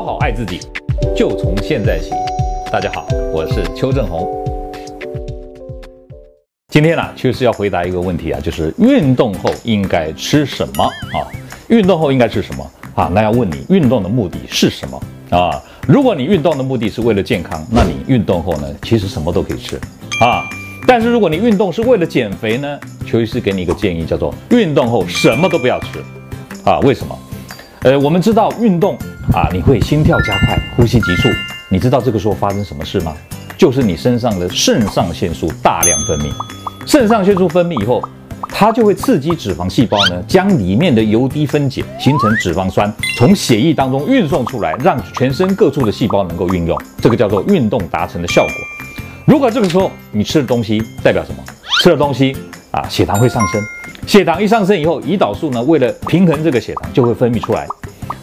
好好爱自己，就从现在起。大家好，我是邱正洪。今天呢、啊，就是要回答一个问题啊，就是运动后应该吃什么啊？运动后应该吃什么啊？那要问你，运动的目的是什么啊？如果你运动的目的是为了健康，那你运动后呢，其实什么都可以吃啊。但是如果你运动是为了减肥呢，邱医师给你一个建议，叫做运动后什么都不要吃啊？为什么？呃，我们知道运动啊，你会心跳加快，呼吸急促。你知道这个时候发生什么事吗？就是你身上的肾上腺素大量分泌。肾上腺素分泌以后，它就会刺激脂肪细胞呢，将里面的油滴分解，形成脂肪酸，从血液当中运送出来，让全身各处的细胞能够运用。这个叫做运动达成的效果。如果这个时候你吃的东西代表什么？吃的东西啊，血糖会上升。血糖一上升以后，胰岛素呢，为了平衡这个血糖，就会分泌出来。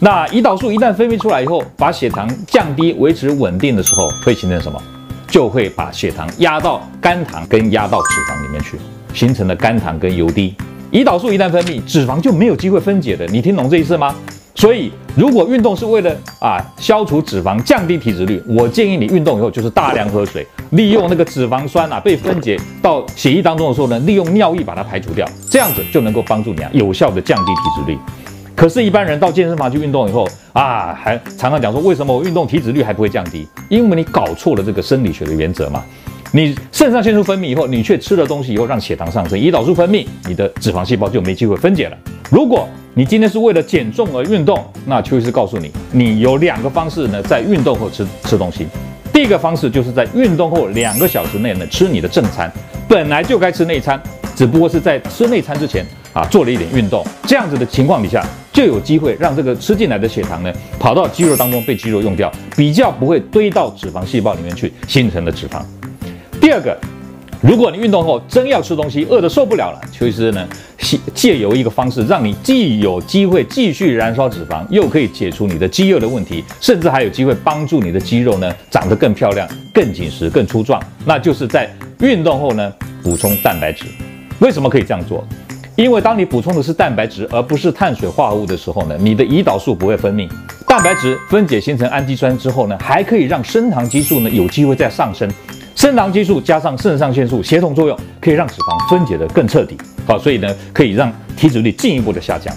那胰岛素一旦分泌出来以后，把血糖降低、维持稳定的时候，会形成什么？就会把血糖压到肝糖跟压到脂肪里面去，形成了肝糖跟油滴。胰岛素一旦分泌，脂肪就没有机会分解的。你听懂这意思吗？所以，如果运动是为了啊消除脂肪、降低体脂率，我建议你运动以后就是大量喝水，利用那个脂肪酸啊被分解到血液当中的时候呢，利用尿液把它排除掉，这样子就能够帮助你啊有效的降低体脂率。可是，一般人到健身房去运动以后啊，还常常讲说，为什么我运动体脂率还不会降低？因为你搞错了这个生理学的原则嘛。你肾上腺素分泌以后，你却吃了东西以后让血糖上升，胰岛素分泌，你的脂肪细胞就没机会分解了。如果你今天是为了减重而运动，那邱医师告诉你，你有两个方式呢，在运动后吃吃东西。第一个方式就是在运动后两个小时内呢吃你的正餐，本来就该吃内餐，只不过是在吃内餐之前啊做了一点运动，这样子的情况底下就有机会让这个吃进来的血糖呢跑到肌肉当中被肌肉用掉，比较不会堆到脂肪细胞里面去形成的脂肪。第二个。如果你运动后真要吃东西，饿得受不了了，邱医师呢，借由一个方式，让你既有机会继续燃烧脂肪，又可以解除你的肌肉的问题，甚至还有机会帮助你的肌肉呢长得更漂亮、更紧实、更粗壮。那就是在运动后呢补充蛋白质。为什么可以这样做？因为当你补充的是蛋白质，而不是碳水化合物的时候呢，你的胰岛素不会分泌，蛋白质分解形成氨基酸之后呢，还可以让升糖激素呢有机会再上升。升糖激素加上肾上腺素协同作用，可以让脂肪分解得更彻底。好，所以呢，可以让体脂率进一步的下降。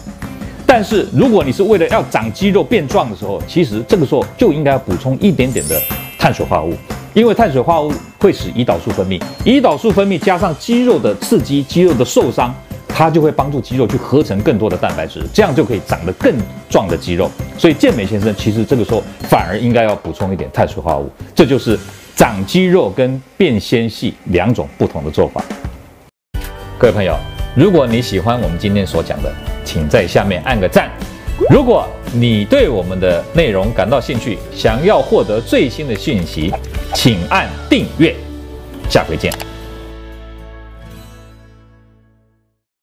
但是，如果你是为了要长肌肉变壮的时候，其实这个时候就应该要补充一点点的碳水化合物，因为碳水化合物会使胰岛素分泌，胰岛素分泌加上肌肉的刺激，肌肉的受伤，它就会帮助肌肉去合成更多的蛋白质，这样就可以长得更壮的肌肉。所以健美先生其实这个时候反而应该要补充一点碳水化合物，这就是。长肌肉跟变纤细两种不同的做法。各位朋友，如果你喜欢我们今天所讲的，请在下面按个赞。如果你对我们的内容感到兴趣，想要获得最新的讯息，请按订阅。下回见。